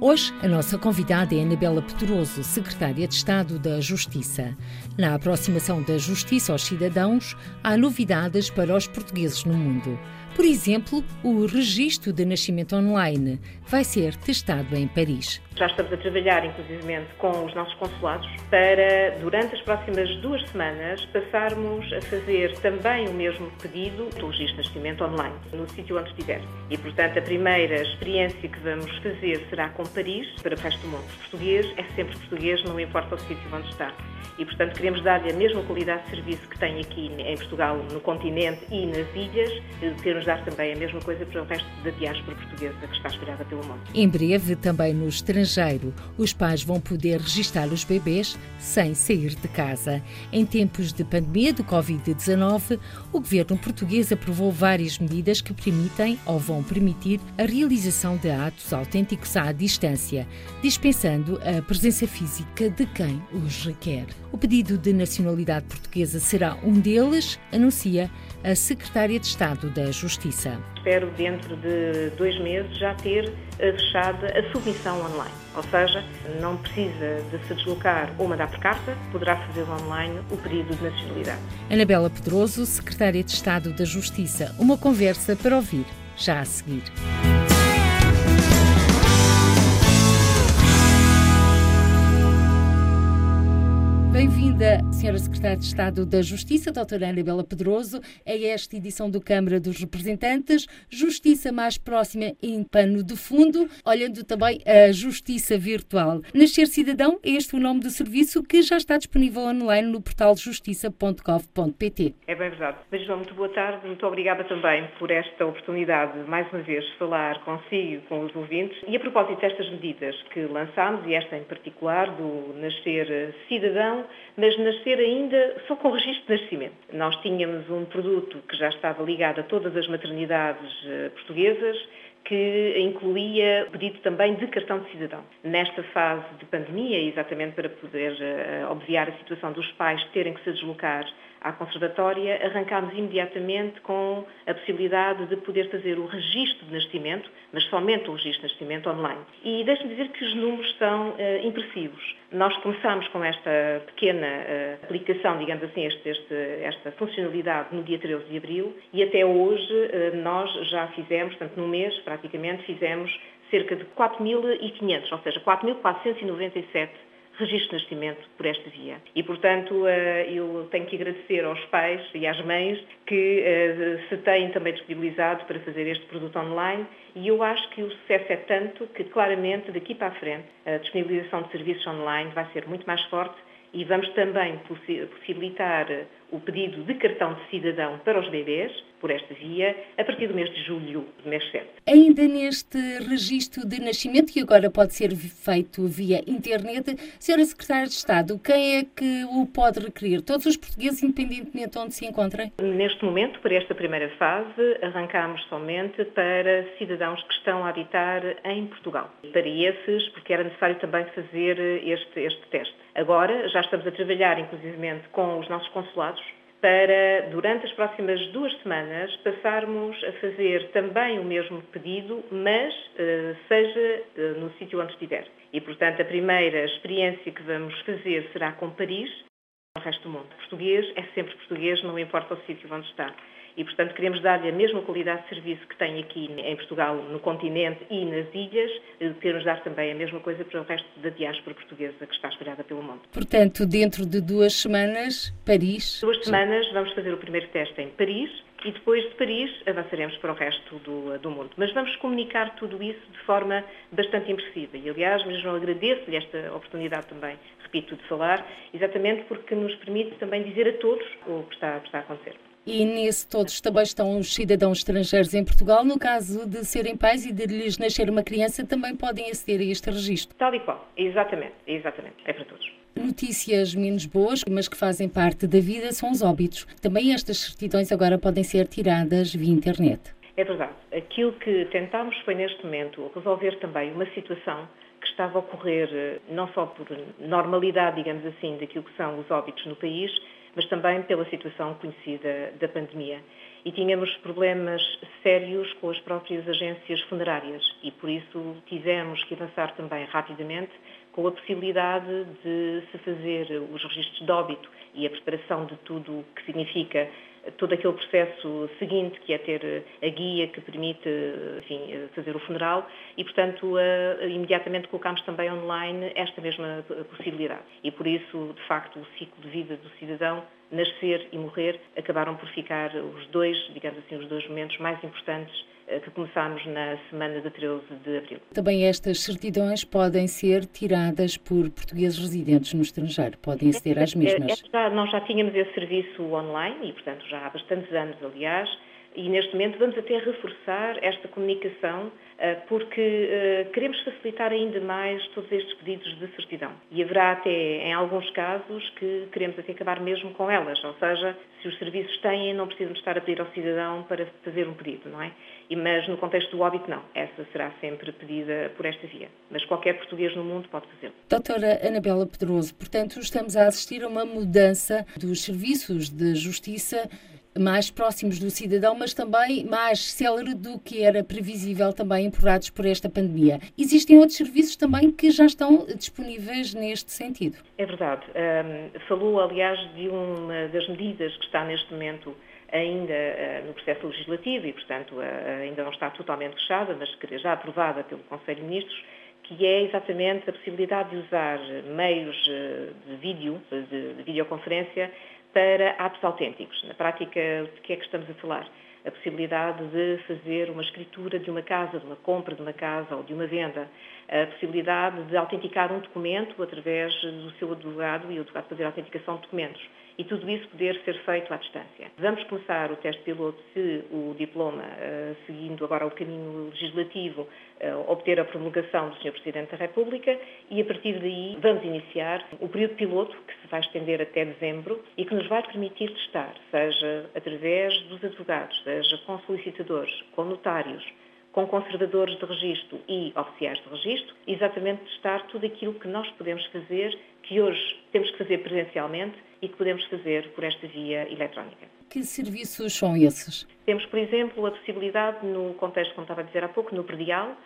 Hoje, a nossa convidada é Anabela Pedroso, Secretária de Estado da Justiça. Na aproximação da justiça aos cidadãos, há novidades para os portugueses no mundo. Por exemplo, o registro de nascimento online vai ser testado em Paris. Já estamos a trabalhar, inclusivamente, com os nossos consulados para, durante as próximas duas semanas, passarmos a fazer também o mesmo pedido do registro de nascimento online, no sítio onde estiver. E, portanto, a primeira experiência que vamos fazer será com Paris, para o resto do mundo. Português é sempre português, não importa o sítio onde está. E, portanto, queremos dar-lhe a mesma qualidade de serviço que tem aqui em Portugal, no continente e nas ilhas, queremos dar também a mesma coisa para o resto da diáspora portuguesa que está espalhada pelo mundo. Em breve, também no estrangeiro, os pais vão poder registar os bebês sem sair de casa. Em tempos de pandemia do Covid-19, o governo português aprovou várias medidas que permitem ou vão permitir a realização de atos autênticos à distância, dispensando a presença física de quem os requer. O pedido de nacionalidade portuguesa será um deles, anuncia a Secretária de Estado da Justiça. Espero, dentro de dois meses, já ter eh, fechada a submissão online. Ou seja, não precisa de se deslocar ou mandar por carta, poderá fazer online o pedido de nacionalidade. Anabela Pedroso, Secretária de Estado da Justiça. Uma conversa para ouvir já a seguir. Bem-vinda, Sra. Secretária de Estado da Justiça, doutora Ana Bela Pedroso, a esta edição do Câmara dos Representantes. Justiça mais próxima em pano de fundo, olhando também a justiça virtual. Nascer Cidadão é este o nome do serviço que já está disponível online no portal justiça.gov.pt. É bem verdade. Mas, muito boa tarde. Muito obrigada também por esta oportunidade, mais uma vez, de falar consigo, com os ouvintes. E a propósito destas medidas que lançámos, e esta em particular, do Nascer Cidadão, mas nascer ainda só com registro de nascimento. Nós tínhamos um produto que já estava ligado a todas as maternidades eh, portuguesas, que incluía o pedido também de cartão de cidadão. Nesta fase de pandemia, exatamente para poder uh, obviar a situação dos pais terem que se deslocar à conservatória, arrancámos imediatamente com a possibilidade de poder fazer o registro de nascimento, mas somente o registro de nascimento online. E deixe-me dizer que os números são uh, impressivos. Nós começámos com esta pequena uh, aplicação, digamos assim, este, este, esta funcionalidade no dia 13 de abril e até hoje uh, nós já fizemos, portanto, no mês praticamente fizemos cerca de 4.500, ou seja, 4.497 registro de nascimento por esta via. E, portanto, eh, eu tenho que agradecer aos pais e às mães que eh, se têm também disponibilizado para fazer este produto online e eu acho que o sucesso é tanto que, claramente, daqui para a frente, a disponibilização de serviços online vai ser muito mais forte e vamos também possibilitar o pedido de cartão de cidadão para os bebês, por esta via, a partir do mês de julho, do mês 7. Ainda neste registro de nascimento, que agora pode ser feito via internet, Sra. Secretária de Estado, quem é que o pode requerer? Todos os portugueses, independentemente de onde se encontrem? Neste momento, para esta primeira fase, arrancamos somente para cidadãos que estão a habitar em Portugal. Para esses, porque era necessário também fazer este, este teste. Agora, já estamos a trabalhar, inclusivamente, com os nossos consulados, para, durante as próximas duas semanas, passarmos a fazer também o mesmo pedido, mas uh, seja uh, no sítio onde estiver. E, portanto, a primeira experiência que vamos fazer será com Paris, o resto do mundo. Português é sempre português, não importa o sítio onde está e, portanto, queremos dar-lhe a mesma qualidade de serviço que tem aqui em Portugal, no continente e nas ilhas, queremos dar também a mesma coisa para o resto da diáspora portuguesa que está espalhada pelo mundo. Portanto, dentro de duas semanas, Paris. Duas semanas vamos fazer o primeiro teste em Paris e depois de Paris avançaremos para o resto do, do mundo. Mas vamos comunicar tudo isso de forma bastante impressiva. E, aliás, mesmo agradeço-lhe esta oportunidade também, repito, de falar, exatamente porque nos permite também dizer a todos o que está, o que está a acontecer e nisso todos também estão os cidadãos estrangeiros em Portugal. No caso de serem pais e de lhes nascer uma criança, também podem aceder a este registro. Tal e qual, exatamente, exatamente, é para todos. Notícias menos boas, mas que fazem parte da vida, são os óbitos. Também estas certidões agora podem ser tiradas via internet. É verdade. Aquilo que tentámos foi, neste momento, resolver também uma situação que estava a ocorrer eh, não só por normalidade, digamos assim, daquilo que são os óbitos no país, mas também pela situação conhecida da pandemia. E tínhamos problemas sérios com as próprias agências funerárias e por isso tivemos que avançar também rapidamente com a possibilidade de se fazer os registros de óbito e a preparação de tudo o que significa todo aquele processo seguinte, que é ter a guia que permite enfim, fazer o funeral, e, portanto, imediatamente colocámos também online esta mesma possibilidade. E, por isso, de facto, o ciclo de vida do cidadão nascer e morrer acabaram por ficar os dois, digamos assim, os dois momentos mais importantes eh, que começámos na semana de 13 de abril. Também estas certidões podem ser tiradas por portugueses residentes no estrangeiro, podem aceder às mesmas. É, é, nós já tínhamos esse serviço online e, portanto, já há bastantes anos, aliás, e neste momento vamos até reforçar esta comunicação eh, porque eh, queremos facilitar ainda mais todos estes pedidos de certidão. E haverá até, em alguns casos, que queremos até acabar mesmo com elas, ou seja, se os serviços têm, não precisam estar a pedir ao cidadão para fazer um pedido, não é? Mas no contexto do óbito, não. Essa será sempre pedida por esta via. Mas qualquer português no mundo pode fazê-lo. Doutora Anabela Pedroso, portanto, estamos a assistir a uma mudança dos serviços de justiça mais próximos do cidadão, mas também mais célere do que era previsível também empurrados por esta pandemia. Existem outros serviços também que já estão disponíveis neste sentido. É verdade. Um, falou, aliás, de uma das medidas que está neste momento ainda uh, no processo legislativo e, portanto, uh, ainda não está totalmente fechada, mas já aprovada pelo Conselho de Ministros, que é exatamente a possibilidade de usar meios uh, de vídeo, de, de videoconferência, para atos autênticos. Na prática, de que é que estamos a falar? A possibilidade de fazer uma escritura de uma casa, de uma compra de uma casa ou de uma venda. A possibilidade de autenticar um documento através do seu advogado e o advogado fazer a autenticação de documentos e tudo isso poder ser feito à distância. Vamos começar o teste piloto se o diploma, eh, seguindo agora o caminho legislativo, eh, obter a promulgação do Sr. Presidente da República e a partir daí vamos iniciar o período piloto que se vai estender até dezembro e que nos vai permitir testar, seja através dos advogados, seja com solicitadores, com notários, com conservadores de registro e oficiais de registro, exatamente testar tudo aquilo que nós podemos fazer, que hoje temos que fazer presencialmente e que podemos fazer por esta via eletrónica. Que serviços são esses? Temos, por exemplo, a possibilidade, no contexto, como estava a dizer há pouco, no predial,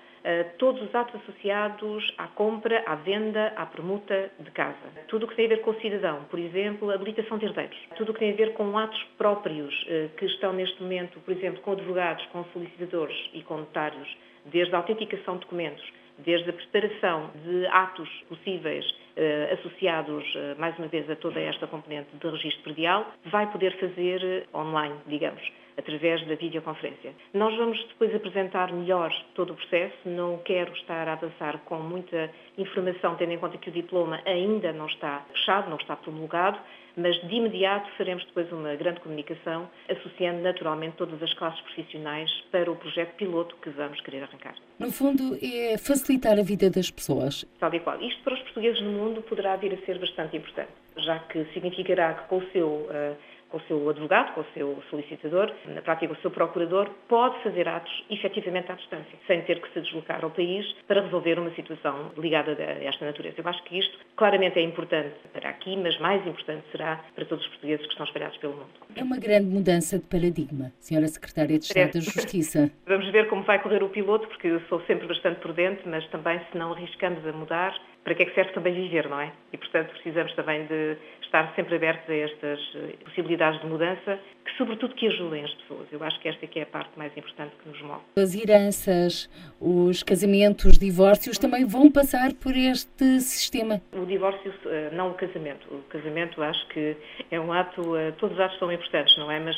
todos os atos associados à compra, à venda, à permuta de casa. Tudo o que tem a ver com o cidadão, por exemplo, a habilitação de herdeiros. Tudo o que tem a ver com atos próprios eh, que estão neste momento, por exemplo, com advogados, com solicitadores e com notários, desde a autenticação de documentos, desde a preparação de atos possíveis eh, associados, eh, mais uma vez, a toda esta componente de registro predial, vai poder fazer eh, online, digamos, através da videoconferência. Nós vamos depois apresentar melhor todo o processo, não quero estar a avançar com muita informação, tendo em conta que o diploma ainda não está fechado, não está promulgado, mas de imediato faremos depois uma grande comunicação, associando naturalmente todas as classes profissionais para o projeto piloto que vamos querer arrancar. No fundo, é facilitar a vida das pessoas. Tal e qual. Isto para os portugueses no mundo poderá vir a ser bastante importante, já que significará que com o seu uh, com o seu advogado, com o seu solicitador, na prática o seu procurador, pode fazer atos efetivamente à distância, sem ter que se deslocar ao país para resolver uma situação ligada a esta natureza. Eu acho que isto claramente é importante para aqui, mas mais importante será para todos os portugueses que estão espalhados pelo mundo. É uma grande mudança de paradigma, Senhora Secretária de Estado da Justiça. Vamos ver como vai correr o piloto, porque eu sou sempre bastante prudente, mas também se não arriscamos a mudar, para que é que serve também viver, não é? E, portanto, precisamos também de estar sempre abertos a estas eh, possibilidades de mudança, que sobretudo que ajudem as pessoas. Eu acho que esta é é a parte mais importante que nos move. As heranças, os casamentos, os divórcios também vão passar por este sistema? O divórcio, eh, não o casamento. O casamento acho que é um ato, eh, todos os atos são importantes, não é? Mas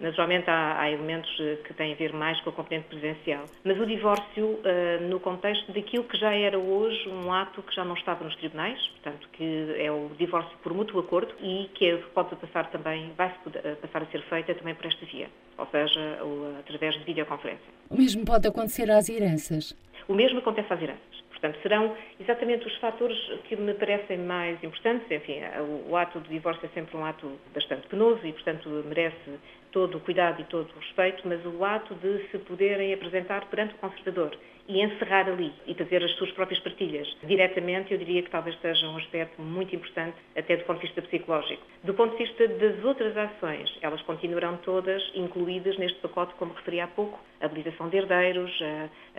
Naturalmente há, há, elementos eh, que têm a ver mais com a componente presencial, mas o divórcio, uh, no contexto daquilo que já era hoje um ato que já não estava nos tribunais, portanto que é o divórcio por mútuo acordo e que é, pode passar também, vai eh, passar a ser feita também por esta via, ou seja, através de videoconferência. O mesmo pode acontecer às heranças? O mesmo acontece às heranças. Portanto, serão exatamente os fatores que me parecem mais importantes. Enfim, o ato de divórcio é sempre um ato bastante penoso e, portanto, merece todo o cuidado e todo o respeito, mas o ato de se poderem apresentar perante o conservador e encerrar ali e fazer as suas próprias partilhas diretamente, eu diria que talvez seja um aspecto muito importante, até do ponto de vista psicológico. Do ponto de vista das outras ações, elas continuarão todas incluídas neste pacote, como referi há pouco, a habilitação de herdeiros,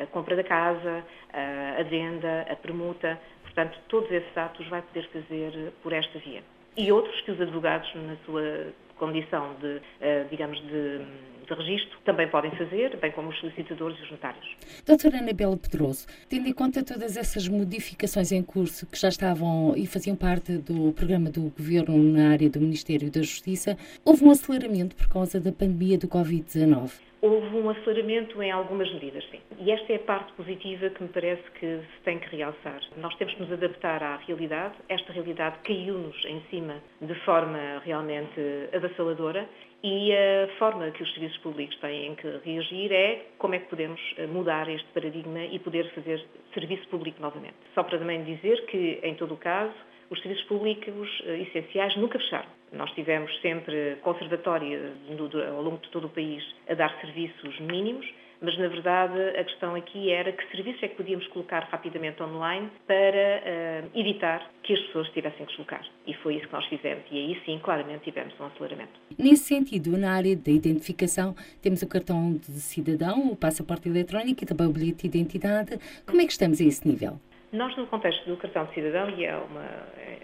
a, compra da casa, a venda, a permuta, portanto, todos esses atos vai poder fazer por esta via. E outros que os advogados, na sua condição de, eh, digamos, de, de registro, também podem fazer, bem como os solicitadores e os notários. Doutora Anabela Pedroso, tendo em conta todas essas modificações em curso que já estavam e faziam parte do programa do Governo na área do Ministério da Justiça, houve um aceleramento por causa da pandemia do Covid-19? Houve um aceleramento em algumas medidas, sim. E esta é a parte positiva que me parece que se tem que realçar. Nós temos que nos adaptar à realidade. Esta realidade caiu-nos em cima de forma realmente avassaladora e a forma que os serviços públicos têm que reagir é como é que podemos mudar este paradigma e poder fazer serviço público novamente. Só para também dizer que, em todo o caso, os serviços públicos eh, essenciais nunca fecharam. Nós tivemos sempre conservatórios ao longo de todo o país a dar serviços mínimos, mas na verdade a questão aqui era que serviços é que podíamos colocar rapidamente online para uh, evitar que as pessoas tivessem que deslocar. E foi isso que nós fizemos. E aí sim, claramente, tivemos um aceleramento. Nesse sentido, na área da identificação, temos o cartão de cidadão, o passaporte eletrónico e também o bilhete de identidade. Como é que estamos a esse nível? Nós, no contexto do cartão de cidadão, e é uma,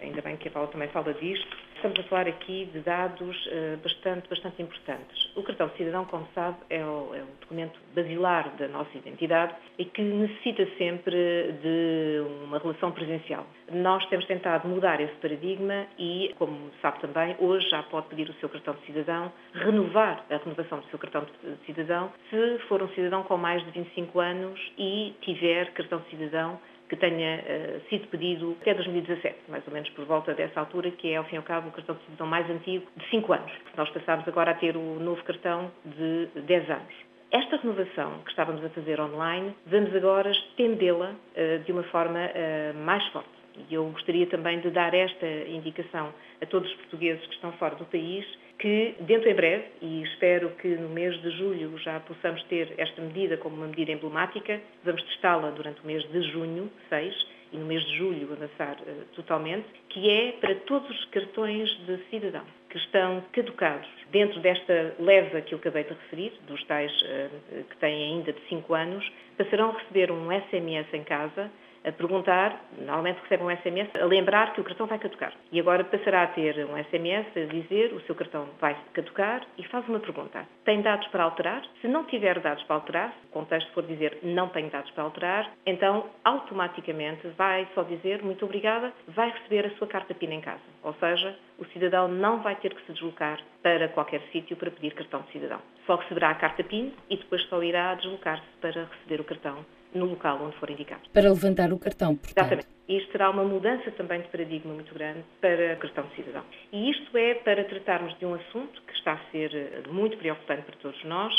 ainda bem que a Paula também fala disto, estamos a falar aqui de dados uh, bastante, bastante importantes. O cartão de cidadão, como sabe, é o, é o, documento basilar da nossa identidade e que necessita sempre de uma relação presencial. Nós temos tentado mudar esse paradigma e, como sabe também, hoje já pode pedir o seu cartão de cidadão, renovar a renovação do seu cartão de cidadão, se for um cidadão com mais de 25 anos e tiver cartão de cidadão que tenha uh, sido pedido até 2017, mais ou menos por volta dessa altura, que é, ao fim e ao cabo, o cartão de cidadão mais antigo de 5 anos. Nós passámos agora a ter o novo cartão de 10 anos. Esta renovação que estávamos a fazer online, vamos agora estendê-la uh, de uma forma uh, mais forte. E eu gostaria também de dar esta indicação a todos os portugueses que estão fora do país, que dentro em breve, e espero que no mês de julho já possamos ter esta medida como uma medida emblemática, vamos testá-la durante o mês de junho, 6, e no mês de julho avançar uh, totalmente, que é para todos os cartões de cidadão que estão caducados. Dentro desta leva que eu acabei de referir, dos tais uh, que têm ainda de 5 anos, passarão a receber um SMS em casa a perguntar, normalmente recebe um SMS, a lembrar que o cartão vai caducar. E agora passará a ter um SMS a dizer o seu cartão vai caducar e faz uma pergunta. Tem dados para alterar? Se não tiver dados para alterar, se o contexto for dizer não tenho dados para alterar, então automaticamente vai só dizer muito obrigada, vai receber a sua carta PIN em casa. Ou seja, o cidadão não vai ter que se deslocar para qualquer sítio para pedir cartão de cidadão. Só receberá a carta PIN e depois só irá deslocar-se para receber o cartão no local onde for indicado. Para levantar o cartão, portanto. Exatamente. Isto será uma mudança também de paradigma muito grande para o cartão de cidadão. E isto é para tratarmos de um assunto que está a ser eh, muito preocupante para todos nós,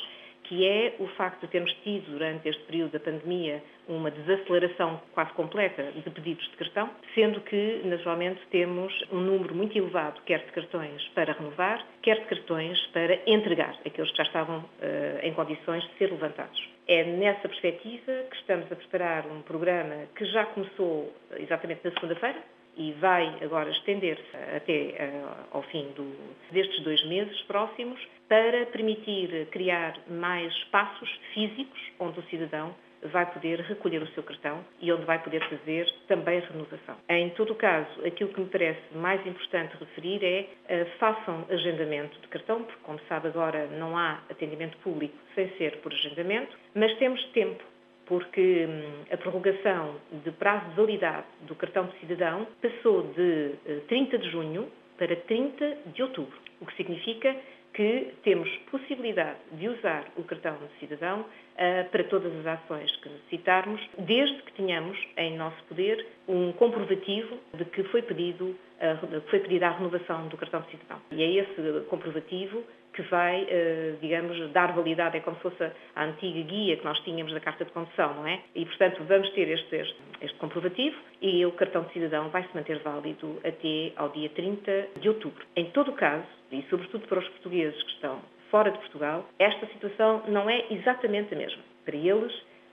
que é o facto de termos tido durante este período da pandemia uma desaceleração quase completa de pedidos de cartão, sendo que naturalmente temos um número muito elevado, quer de cartões para renovar, quer de cartões para entregar, aqueles que já estavam uh, em condições de ser levantados. É nessa perspectiva que estamos a preparar um programa que já começou exatamente na segunda-feira e vai agora estender-se até uh, ao fim do, destes dois meses próximos para permitir criar mais espaços físicos onde o cidadão vai poder recolher o seu cartão e onde vai poder fazer também a renovação. Em todo o caso, aquilo que me parece mais importante referir é façam agendamento de cartão, porque como sabe agora não há atendimento público sem ser por agendamento, mas temos tempo porque hum, a prorrogação de prazo de validade do cartão de cidadão passou de 30 eh, de junho para 30 de outubro, o que significa que temos possibilidade de usar o cartão de cidadão uh, para todas as ações que necessitarmos, desde que tenhamos em nosso poder um comprovativo de que foi, pedido, uh, foi pedida a renovação do cartão de cidadão. E é esse comprovativo que vai, eh, digamos, dar validade, é como se fosse a antiga guia que nós tínhamos da carta de condução, não é? E, portanto, vamos ter este, este, este comprovativo e o cartão de cidadão vai se manter válido até ao dia 30 de outubro. Em todo o caso, e sobretudo para os portugueses que estão fora de Portugal, esta situação não é exatamente a mesma. Para eles,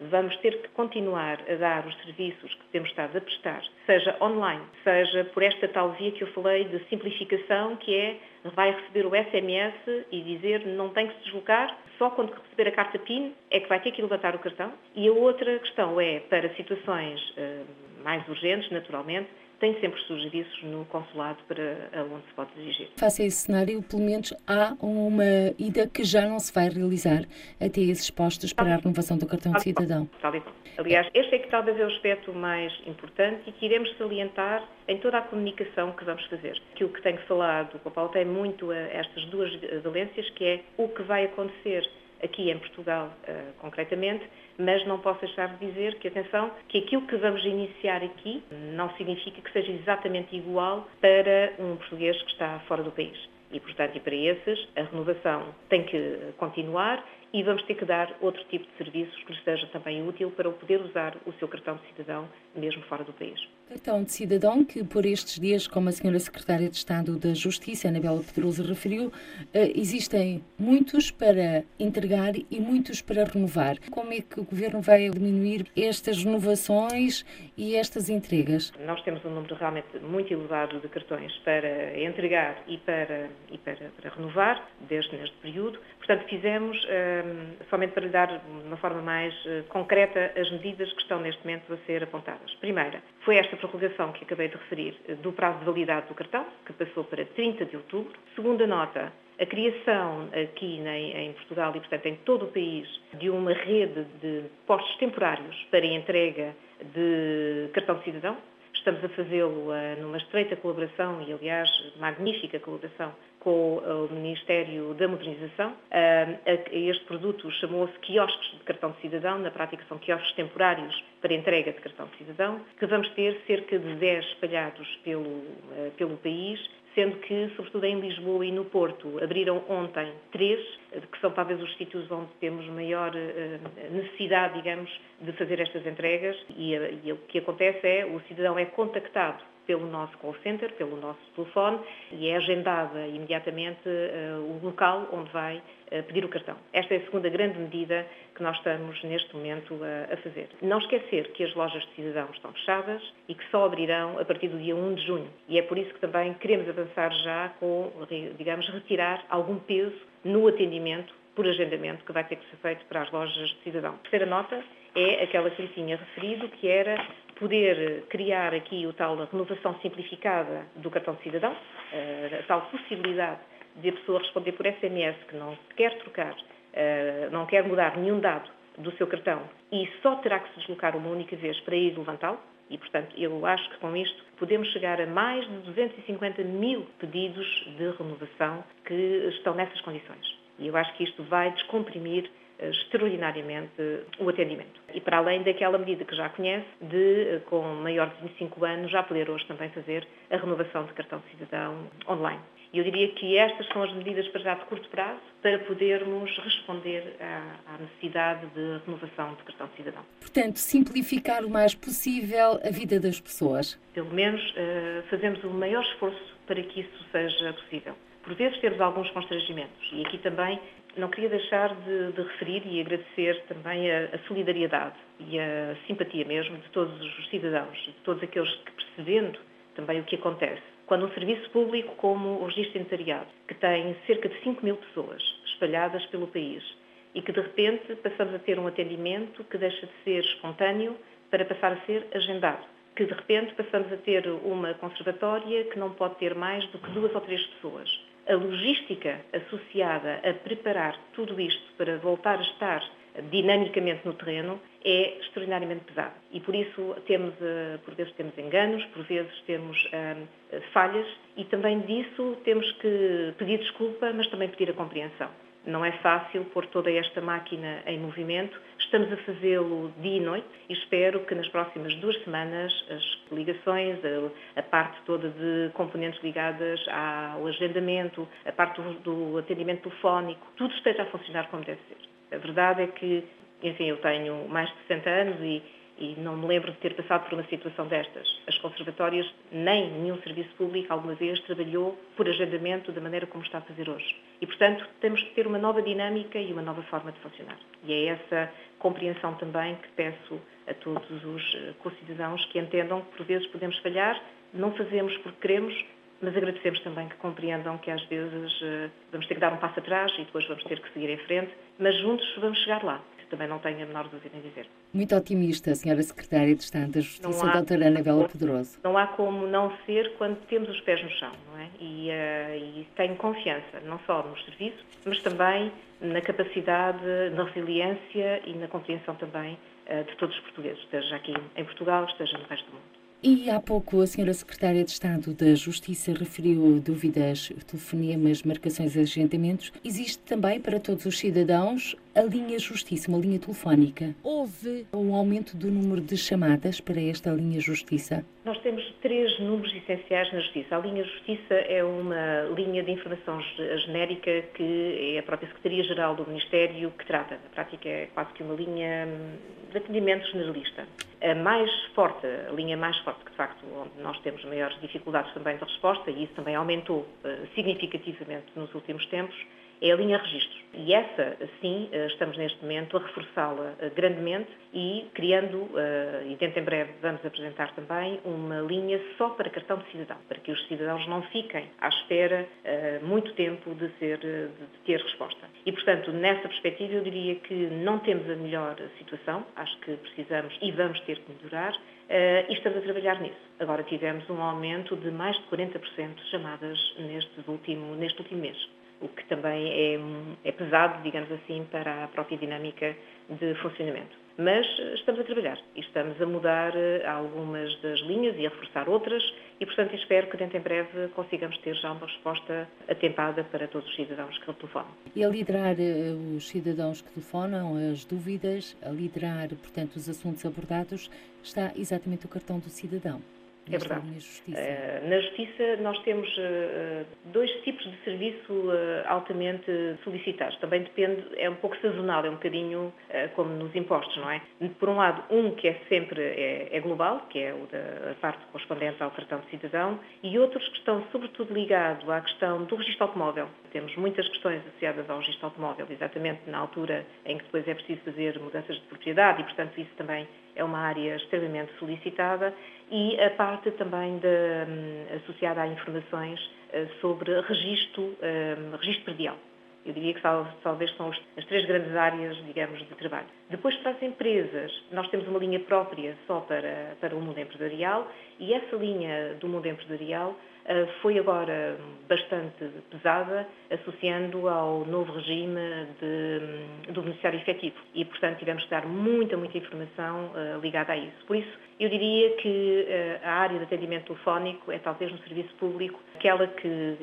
vamos ter que continuar a dar os serviços que temos estado a prestar, seja online, seja por esta tal via que eu falei de simplificação, que é vai receber o SMS e dizer não tem que se deslocar, só quando receber a carta PIN é que vai ter que levantar o cartão. E a outra questão é, para situações uh, mais urgentes, naturalmente, tem sempre serviços no consulado para onde se pode dirigir. Face a esse cenário, pelo menos há uma ida que já não se vai realizar até esses postos para a renovação do cartão de cidadão. Aliás, este é que talvez é o aspecto mais importante e que iremos salientar em toda a comunicação que vamos fazer. Aquilo que tenho falado, o Paulo tem muito a estas duas valências, que é o que vai acontecer aqui em Portugal, uh, concretamente, mas não posso deixar de dizer que, atenção, que aquilo que vamos iniciar aqui não significa que seja exatamente igual para um português que está fora do país. E, portanto, e para esses, a renovação tem que continuar e vamos ter que dar outro tipo de serviços que lhe seja também útil para o poder usar o seu cartão de cidadão mesmo fora do país. Cartão de cidadão que por estes dias, como a senhora Secretária de Estado da Justiça, Anabela Pedroso, referiu, eh, existem muitos para entregar e muitos para renovar. Como é que o Governo vai diminuir estas renovações e estas entregas? Nós temos um número realmente muito elevado de cartões para entregar e para, e para, para renovar, desde neste período. Portanto, fizemos eh, somente para lhe dar de uma forma mais uh, concreta as medidas que estão neste momento a ser apontadas. Primeira, foi esta prorrogação que acabei de referir uh, do prazo de validade do cartão, que passou para 30 de outubro. Segunda nota, a criação aqui em Portugal e, portanto, em todo o país, de uma rede de postos temporários para entrega de cartão de cidadão, Estamos a fazê-lo uh, numa estreita colaboração e, aliás, magnífica colaboração com o Ministério da Modernização. Uh, este produto chamou-se quiosques de cartão de cidadão, na prática são quiosques temporários para entrega de cartão de cidadão, que vamos ter cerca de 10 espalhados pelo, pelo país sendo que, sobretudo em Lisboa e no Porto, abriram ontem três, que são talvez os sítios onde temos maior eh, necessidade, digamos, de fazer estas entregas. E, eh, e o que acontece é o cidadão é contactado pelo nosso call center, pelo nosso telefone e é agendada imediatamente uh, o local onde vai uh, pedir o cartão. Esta é a segunda grande medida que nós estamos neste momento a, a fazer. Não esquecer que as lojas de cidadão estão fechadas e que só abrirão a partir do dia 1 de junho. E é por isso que também queremos avançar já com, digamos, retirar algum peso no atendimento por agendamento que vai ter que ser feito para as lojas de cidadão. A terceira nota é aquela que lhe tinha referido, que era poder criar aqui o tal renovação simplificada do cartão de cidadão, eh, a tal possibilidade de a pessoa responder por SMS que não quer trocar, eh, não quer mudar nenhum dado do seu cartão e só terá que se deslocar uma única vez para ir levantá-lo. E, portanto, eu acho que com isto podemos chegar a mais de 250 mil pedidos de renovação que estão nessas condições. E eu acho que isto vai descomprimir extraordinariamente o atendimento. E para além daquela medida que já conhece, de, com maior de 25 anos, já poder hoje também fazer a renovação de cartão de cidadão online. E eu diria que estas são as medidas para já de curto prazo para podermos responder à, à, necessidade de renovação de cartão de cidadão. Portanto, simplificar o mais possível a vida das pessoas. Pelo menos uh, fazemos o maior esforço para que isso seja possível. Por vezes temos alguns constrangimentos e aqui também não queria deixar de, de referir e agradecer também a, a, solidariedade e a simpatia mesmo de todos os cidadãos, de todos aqueles que percebendo também o que acontece. Quando um serviço público como o Registro Inventariado, que tem cerca de 5 mil pessoas espalhadas pelo país, e que de repente passamos a ter um atendimento que deixa de ser espontâneo para passar a ser agendado, que de repente passamos a ter uma conservatória que não pode ter mais do que duas ou três pessoas, a logística associada a preparar tudo isto para voltar a estar dinamicamente no terreno é extraordinariamente pesada. E por isso temos, eh, por vezes temos enganos, por vezes temos uh, falhas e também disso temos que pedir desculpa, mas também pedir a compreensão. Não é fácil pôr toda esta máquina em movimento. Estamos a fazê-lo dia e noite e espero que nas próximas duas semanas as ligações, a, parte toda de componentes ligadas ao agendamento, a parte do, do atendimento telefónico, tudo esteja a funcionar como deve ser. A verdade é que, enfim, eu tenho mais de 60 anos e e não me lembro de ter passado por uma situação destas. As conservatórias, nem nenhum serviço público alguma vez trabalhou por agendamento da maneira como está a fazer hoje. E, portanto, temos que ter uma nova dinâmica e uma nova forma de funcionar. E é essa compreensão também que peço a todos os eh, co-cidadãos que entendam que, por vezes, podemos falhar, não fazemos porque queremos, mas agradecemos também que compreendam que às vezes eh, vamos ter que dar um passo atrás e depois vamos ter que seguir em frente, mas juntos vamos chegar lá também não tenho a menor dúvida em dizer. Muito otimista, Senhora Secretária de Estado da Justiça, há, doutora Anabela Pedroso. Não há como não ser quando temos os pés no chão, não é? E, uh, e tenho confiança, não só nos serviços, mas também na capacidade, na resiliência e na compreensão também uh, de todos os portugueses, esteja aqui em Portugal, esteja no resto do mundo. E há pouco a senhora Secretária de Estado da Justiça referiu dúvidas, telefonemas, marcações e agendamentos. Existe também para todos os cidadãos a linha Justiça, uma linha telefónica. Houve um aumento do número de chamadas para esta linha Justiça? Nós temos três números essenciais na Justiça. A linha Justiça é uma linha de informação genérica que é a própria Secretaria-Geral do Ministério que trata. Na prática é quase que uma linha de atendimento generalista. A mais forte, a linha mais forte, que de facto onde nós temos maiores dificuldades também de resposta, e isso também aumentou uh, significativamente nos últimos tempos, é a linha registros. E essa, sim, eh, estamos neste momento a reforçá-la eh, grandemente e criando, e dentro em breve vamos apresentar também, uma linha só para cartão de cidadão, para que os cidadãos não fiquem à espera muito tempo de, ser, de ter resposta. E, portanto, nessa perspectiva, eu diria que não temos a melhor situação, acho que precisamos e vamos ter que melhorar, e estamos a trabalhar nisso. Agora tivemos um aumento de mais de 40% de chamadas neste último, neste último mês, o que também é, é pesado, digamos assim, para a própria dinâmica de funcionamento. Mas eh, estamos a trabalhar e estamos a mudar eh, algumas das linhas e a reforçar outras e, portanto, espero que dentro em breve consigamos ter já uma resposta atempada para todos os cidadãos que telefonam. E a liderar eh, os cidadãos que telefonam, as dúvidas, a liderar, portanto, os assuntos abordados, está exatamente o cartão do cidadão. É verdade. Justiça. Uh, na Justiça nós temos uh, dois tipos de serviço altamente solicitados. Também depende, é um pouco sazonal, é um bocadinho como nos impostos, não é? Por um lado, um que é sempre é, é global, que é o da parte correspondente ao cartão de cidadão, e outros que estão sobretudo ligados à questão do registro automóvel. Temos muitas questões associadas ao registro automóvel, exatamente na altura em que depois é preciso fazer mudanças de propriedade e, portanto, isso também é uma área extremamente solicitada e a parte também de, um, associada a informações uh, sobre registro, um, registro predial. Eu diria que talvez são as três grandes áreas, digamos, de trabalho. Depois, para as empresas, nós temos uma linha própria só para, para o mundo empresarial e essa linha do mundo empresarial foi agora bastante pesada, associando ao novo regime de, do beneficiário efetivo. E, portanto, tivemos que dar muita, muita informação uh, ligada a isso. Por isso, eu diria que uh, a área de atendimento telefónico é talvez no serviço público aquela que,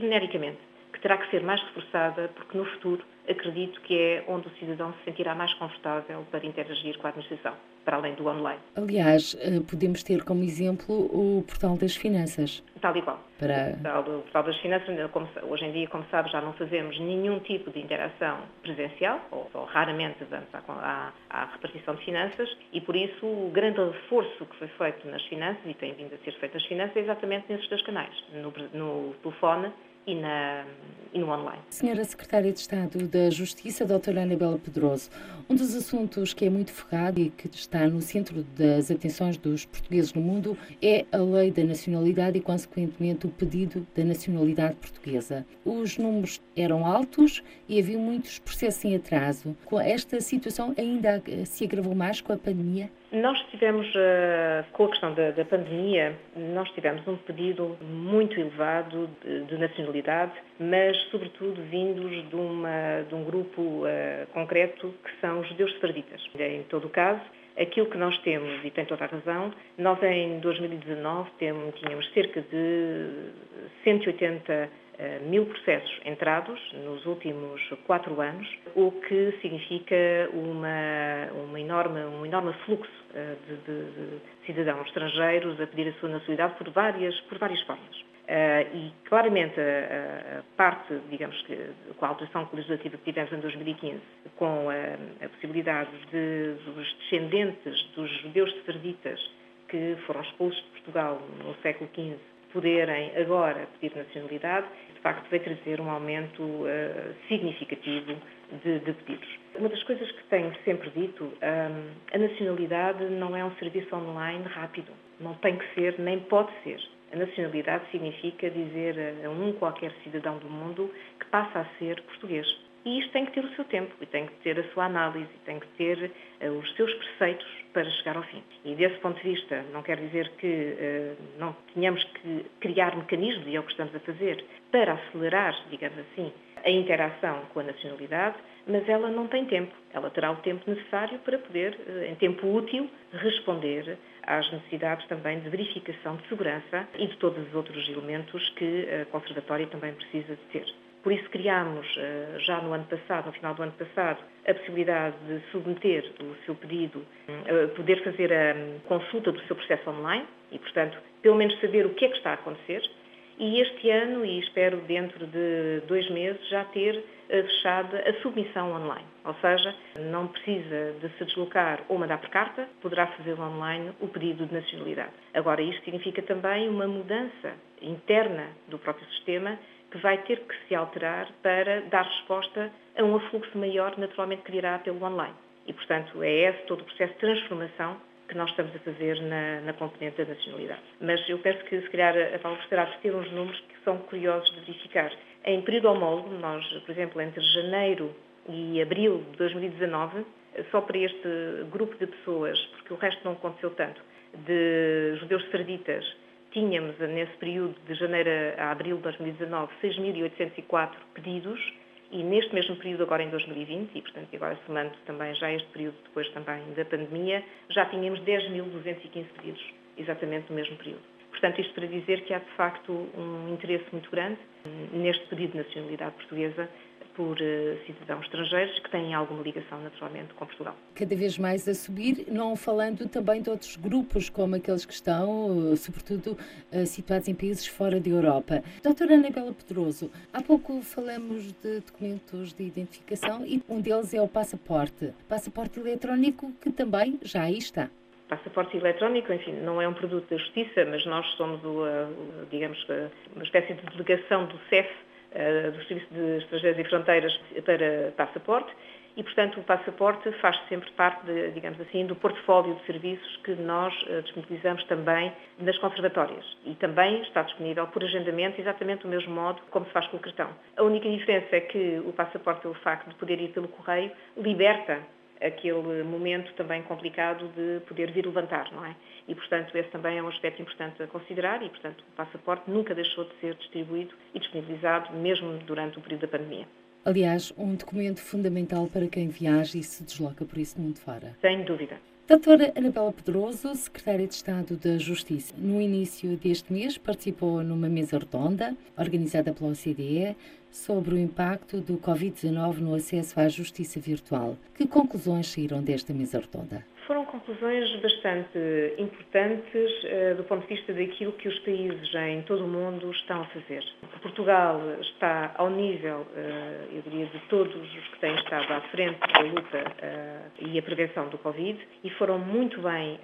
genericamente, que terá que ser mais reforçada, porque no futuro acredito que é onde o cidadão se sentirá mais confortável para interagir com a administração, para além do online. Aliás, eh, podemos ter como exemplo o Portal das Finanças. Tal e qual. Para... O, portal, o Portal das Finanças, como, hoje em dia, como sabe, já não fazemos nenhum tipo de interação presencial, ou, ou raramente vamos à, à, à, repartição de finanças, e por isso o grande reforço que foi feito nas finanças, e tem vindo a ser feito nas finanças, é exatamente nesses dois canais, no, no telefone e, na, e no online. Senhora Secretária de Estado da Justiça, doutora Anabela Pedroso, um dos assuntos que é muito focado e que está no centro das atenções dos portugueses no mundo é a lei da nacionalidade e, consequentemente, o pedido da nacionalidade portuguesa. Os números eram altos e havia muitos processos em atraso. Esta situação ainda se agravou mais com a pandemia? Nós tivemos, uh, com a questão da, pandemia, nós tivemos um pedido muito elevado de, de nacionalidade, mas sobretudo vindos de, uma, de um grupo uh, concreto que são os judeus sefarditas. Em todo o caso, aquilo que nós temos, e tem toda a razão, nós em 2019 temos, tínhamos cerca de 180 mil processos entrados nos últimos quatro anos, o que significa uma, uma enorme, um enorme fluxo de, de, de, cidadãos estrangeiros a pedir a sua nacionalidade por várias, por várias formas. Uh, e claramente a, parte, digamos que, com a alteração legislativa que tivemos em 2015, com a, a possibilidade de, dos descendentes dos judeus sefarditas que foram expulsos de Portugal no século XV poderem agora pedir nacionalidade, de facto veio trazer um aumento uh, significativo de, de, pedidos. Uma das coisas que tenho sempre dito, um, a nacionalidade não é um serviço online rápido, não tem que ser, nem pode ser. A nacionalidade significa dizer a um qualquer cidadão do mundo que passa a ser português. E isto tem que ter o seu tempo, e tem que ter a sua análise, e tem que ter uh, os seus preceitos para chegar ao fim. E desse ponto de vista, não quer dizer que uh, não tenhamos que criar mecanismos, e é o que estamos a fazer, para acelerar, digamos assim, a interação com a nacionalidade, mas ela não tem tempo. Ela terá o tempo necessário para poder, eh, em tempo útil, responder às necessidades também de verificação de segurança e de todos os outros elementos que a Conservatória também precisa de ter. Por isso criámos, eh, já no ano passado, no final do ano passado, a possibilidade de submeter o seu pedido, eh, poder fazer a consulta do seu processo online e, portanto, pelo menos saber o que é que está a acontecer, e este ano, e espero dentro de dois meses, já ter eh, fechada a submissão online. Ou seja, não precisa de se deslocar ou mandar por carta, poderá fazer online o pedido de nacionalidade. Agora, isto significa também uma mudança interna do próprio sistema que vai ter que se alterar para dar resposta a um afluxo maior, naturalmente, que virá pelo online. E, portanto, é esse todo o processo de transformação que nós estamos a fazer na, na componente da nacionalidade. Mas eu penso que, se calhar, a Paulo gostaria de ter uns números que são curiosos de verificar. Em período homólogo, nós, por exemplo, entre janeiro e abril de 2019, só para este grupo de pessoas, porque o resto não aconteceu tanto, de judeus sarditas, tínhamos nesse período de janeiro a abril de 2019 6.804 pedidos e neste mesmo período, agora em 2020, e portanto agora somando também já este período depois também da pandemia, já tínhamos 10.215 pedidos, exatamente no mesmo período. Portanto, isto para dizer que há de facto um interesse muito grande neste pedido de nacionalidade portuguesa por uh, cidadãos estrangeiros que têm alguma ligação, naturalmente, com Portugal. Cada vez mais a subir, não falando também de outros grupos, como aqueles que estão, uh, sobretudo, uh, situados em países fora da Europa. Doutora Anabela Pedroso, há pouco falamos de documentos de identificação e um deles é o passaporte. Passaporte eletrónico que também já aí está passaporte eletrónico, enfim, não é um produto da justiça, mas nós somos, o, digamos, uma espécie de delegação do CEF eh, do Serviço de Estrangeiros e Fronteiras para passaporte e, portanto, o passaporte faz sempre parte, de, digamos assim, do portfólio de serviços que nós uh, disponibilizamos também nas conservatórias. E também está disponível por agendamento, exatamente do mesmo modo como se faz com o cartão. A única diferença é que o passaporte, pelo facto de poder ir pelo correio, liberta aquele momento também complicado de poder vir levantar, não é? E, portanto, esse também é um aspecto importante a considerar e, portanto, o passaporte nunca deixou de ser distribuído e disponibilizado, mesmo durante o período da pandemia. Aliás, um documento fundamental para quem viaja e se desloca por esse mundo fora. Sem dúvida. Doutora Anabela Pedroso, Secretária de Estado da Justiça, no início deste mês participou numa mesa redonda organizada pela OCDE sobre o impacto do Covid-19 no acesso à justiça virtual. Que conclusões saíram desta mesa redonda? Foram conclusões bastante importantes uh, do ponto de vista daquilo que os países em todo o mundo estão a fazer. Portugal está ao nível, uh, eu diria, de todos os que têm estado à frente da luta uh, e a prevenção do Covid e foram muito bem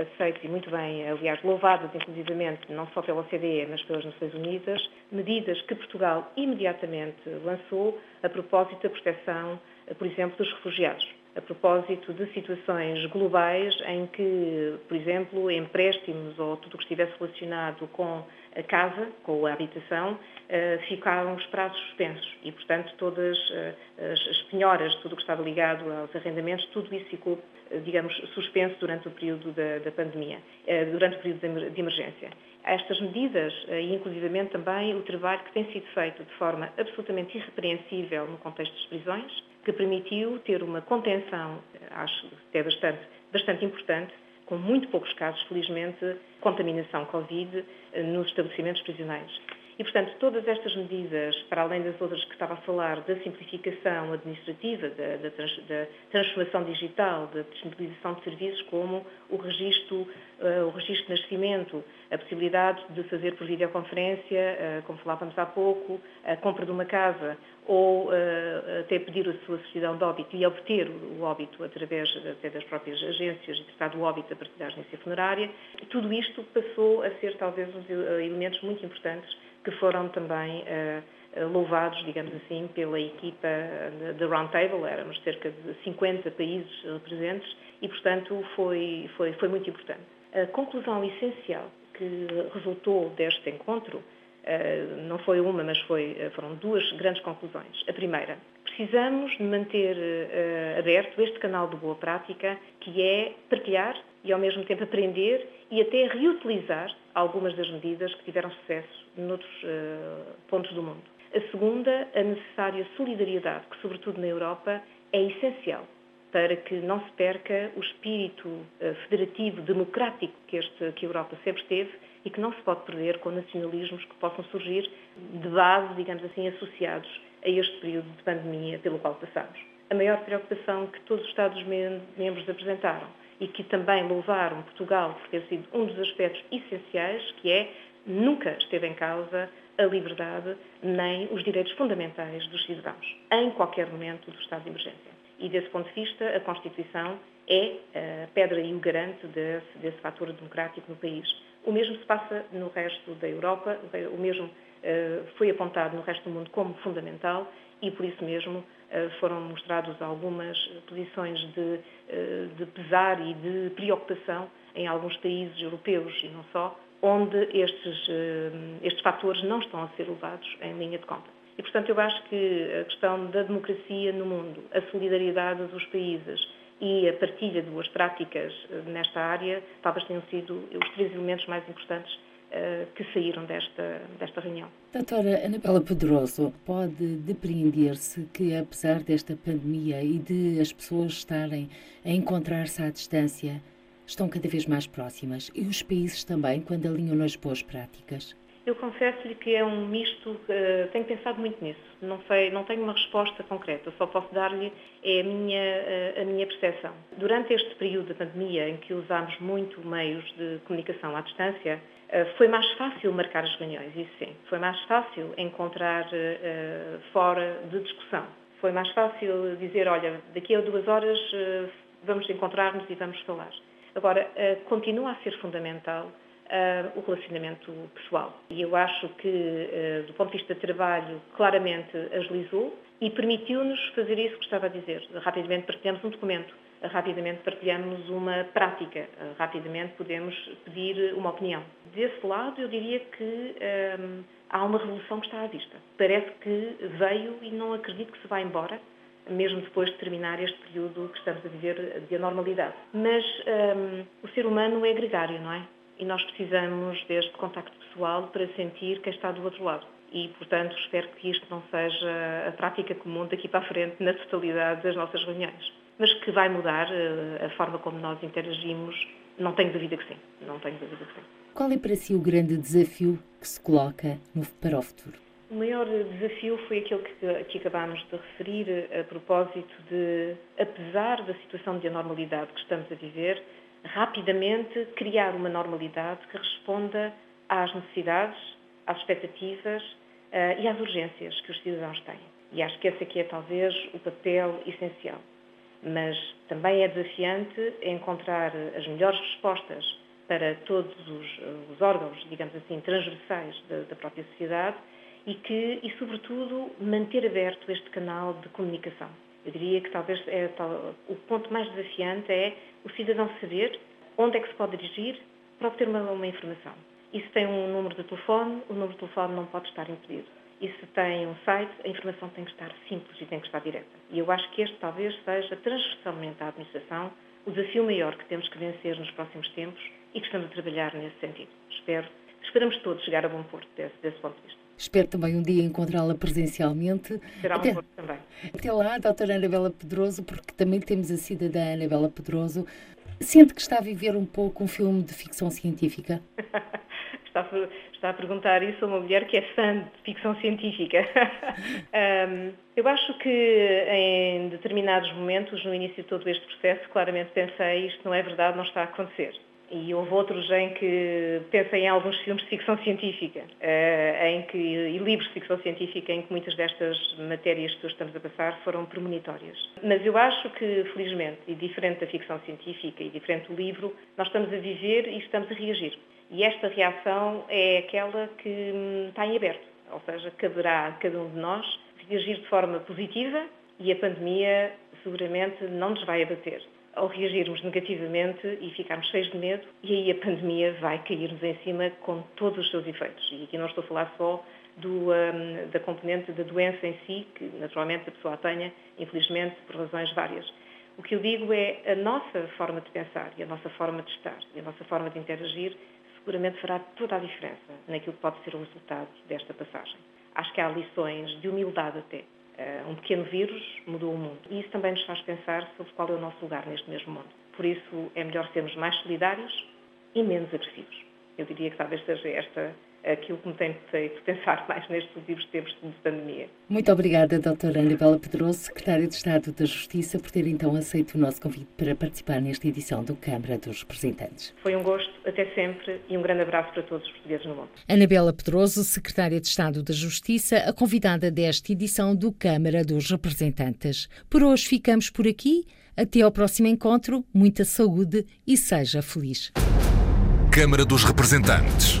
aceitos e muito bem, aliás, louvadas, inclusivamente, não só pela OCDE, mas pelas Nações Unidas, medidas que Portugal imediatamente lançou a propósito da proteção, por exemplo, dos refugiados a propósito de situações globais em que, por exemplo, empréstimos ou tudo o que estivesse relacionado com a casa, com a habitação, eh, ficaram os prazos suspensos e, portanto, todas eh, as penhoras, tudo o que estava ligado aos arrendamentos, tudo isso ficou, eh, digamos, suspenso durante o período da, da pandemia, durante o período de emergência. Estas medidas, e inclusivamente também o trabalho que tem sido feito de forma absolutamente irrepreensível no contexto das prisões, que permitiu ter uma contenção, acho até bastante, bastante importante, com muito poucos casos, felizmente, contaminação Covid nos estabelecimentos prisioneiros. E, portanto, todas estas medidas, para além das outras que estava a falar, da simplificação administrativa, da, da, trans, da transformação digital, da disponibilização de serviços como o registro, uh, o registro de nascimento, a possibilidade de fazer por videoconferência, uh, como falávamos há pouco, a compra de uma casa ou uh, até pedir a sua certidão de óbito e obter o óbito através até das próprias agências e tratar do óbito a partir da agência funerária. Tudo isto passou a ser talvez uns elementos muito importantes que foram também uh, louvados, digamos assim, pela equipa da Roundtable, éramos cerca de 50 países presentes e, portanto, foi, foi, foi muito importante. A conclusão essencial que resultou deste encontro Uh, não foi uma, mas foi, foram duas grandes conclusões. A primeira, precisamos manter uh, aberto este canal de boa prática, que é partilhar e ao mesmo tempo aprender e até reutilizar algumas das medidas que tiveram sucesso noutros uh, pontos do mundo. A segunda, a necessária solidariedade, que sobretudo na Europa é essencial para que não se perca o espírito uh, federativo, democrático que, este, que a Europa sempre teve e que não se pode perder com nacionalismos que possam surgir de base, digamos assim, associados a este período de pandemia pelo qual passamos. A maior preocupação que todos os Estados-membros apresentaram e que também louvaram Portugal por ter sido um dos aspectos essenciais, que é nunca esteve em causa a liberdade nem os direitos fundamentais dos cidadãos, em qualquer momento do estado de emergência. E desse ponto de vista, a Constituição é a pedra e o garante desse, desse fator democrático no país. O mesmo se passa no resto da Europa, o mesmo uh, foi apontado no resto do mundo como fundamental e por isso mesmo uh, foram mostradas algumas posições de, de pesar e de preocupação em alguns países europeus e não só, onde estes, estes fatores não estão a ser levados em linha de conta. E, portanto, eu acho que a questão da democracia no mundo, a solidariedade dos países e a partilha de boas práticas nesta área talvez tenham sido os três elementos mais importantes que saíram desta, desta reunião. Doutora Anabela Pedroso, pode depreender-se que, apesar desta pandemia e de as pessoas estarem a encontrar-se à distância, estão cada vez mais próximas e os países também, quando alinham nas boas práticas? Eu confesso-lhe que é um misto, uh, tenho pensado muito nisso. Não, sei, não tenho uma resposta concreta, só posso dar-lhe é a minha, uh, a minha percepção. Durante este período da pandemia, em que usámos muito meios de comunicação à distância, uh, foi mais fácil marcar as reuniões, isso sim. Foi mais fácil encontrar fora de discussão. Foi mais fácil dizer, olha, daqui a duas horas vamos encontrar-nos e vamos falar. Agora, continua a ser fundamental uh, o relacionamento pessoal. E eu acho que, uh, do ponto de vista de trabalho, claramente agilizou e permitiu-nos fazer isso que estava a dizer. Rapidamente partilhamos um documento, rapidamente partilhamos uma prática, rapidamente podemos pedir uma opinião. Desse lado, eu diria que há uma revolução que está à vista. Parece que veio e não acredito que se vá embora, mesmo depois de terminar este período que estamos a viver de anormalidade. Mas um, o ser humano é gregário, não é? e nós precisamos deste contacto pessoal para sentir quem está do outro lado. E, portanto, espero que isto não seja a prática comum daqui para a frente na totalidade das nossas reuniões. Mas que vai mudar eh, a forma como nós interagimos, não tenho dúvida que sim. Não tenho dúvida que sim. Qual é para si o grande desafio que se coloca no, para o futuro? O maior desafio foi aquele que, que acabámos de referir a propósito de, apesar da situação de anormalidade que estamos a viver, rapidamente criar uma normalidade que responda às necessidades, às expectativas uh, e às urgências que os cidadãos têm. E acho que esse aqui é talvez o papel essencial. Mas também é desafiante encontrar as melhores respostas para todos os, os órgãos, digamos assim, transversais da, da própria sociedade e que, e sobretudo, manter aberto este canal de comunicação. Eu diria que talvez é, tal, o ponto mais desafiante é o cidadão saber onde é que se pode dirigir para obter uma, uma informação. E se tem um número de telefone, o número de telefone não pode estar impedido. E se tem um site, a informação tem que estar simples e tem que estar direta. E eu acho que este talvez seja, transversalmente à administração, o desafio maior que temos que vencer nos próximos tempos e que estamos a trabalhar nesse sentido. Espero, esperamos todos chegar a bom porto desse, desse ponto de vista. Espero também um dia encontrá-la presencialmente. Será até, um porto também. Até lá, doutora Anabela Pedroso, porque também temos a cidadã Anabela Pedroso, Sente que está a viver um pouco um filme de ficção científica? está, está Está a perguntar isso a uma mulher que é fã de ficção científica. um, eu acho que em determinados momentos, no início de todo este processo, claramente pensei isto não é verdade, não está a acontecer. E houve outros em que pensei em alguns filmes de ficção científica, uh, em que, e livros de ficção científica em que muitas destas matérias que estamos a passar foram premonitórias. Mas eu acho que, felizmente, e diferente da ficção científica e diferente do livro, nós estamos a viver e estamos a reagir. E esta reação é aquela que hum, está em aberto, ou seja, caberá a cada um de nós reagir de forma positiva e a pandemia seguramente não nos vai abater. Ao reagirmos negativamente e ficarmos cheios de medo, e aí a pandemia vai cair-nos em cima com todos os seus efeitos. E aqui não estou a falar só do, um, da componente da doença em si, que naturalmente a pessoa tenha, infelizmente, por razões várias. O que eu digo é a nossa forma de pensar e a nossa forma de estar e a nossa forma de interagir seguramente fará toda a diferença naquilo que pode ser o resultado desta passagem. Acho que há lições de humildade até. Uh, um pequeno vírus mudou o mundo. E isso também nos faz pensar sobre qual é o nosso lugar neste mesmo mundo. Por isso, é melhor sermos mais solidários e menos agressivos. Eu diria que talvez seja esta aquilo que me tem feito pensar mais nestes últimos tempos de pandemia. Muito obrigada, doutora Anabela Pedroso, Secretária de Estado da Justiça, por ter então aceito o nosso convite para participar nesta edição do Câmara dos Representantes. Foi um gosto, até sempre, e um grande abraço para todos os portugueses no mundo. Anabela Pedroso, Secretária de Estado da Justiça, a convidada desta edição do Câmara dos Representantes. Por hoje ficamos por aqui. Até ao próximo encontro, muita saúde e seja feliz. Câmara dos Representantes.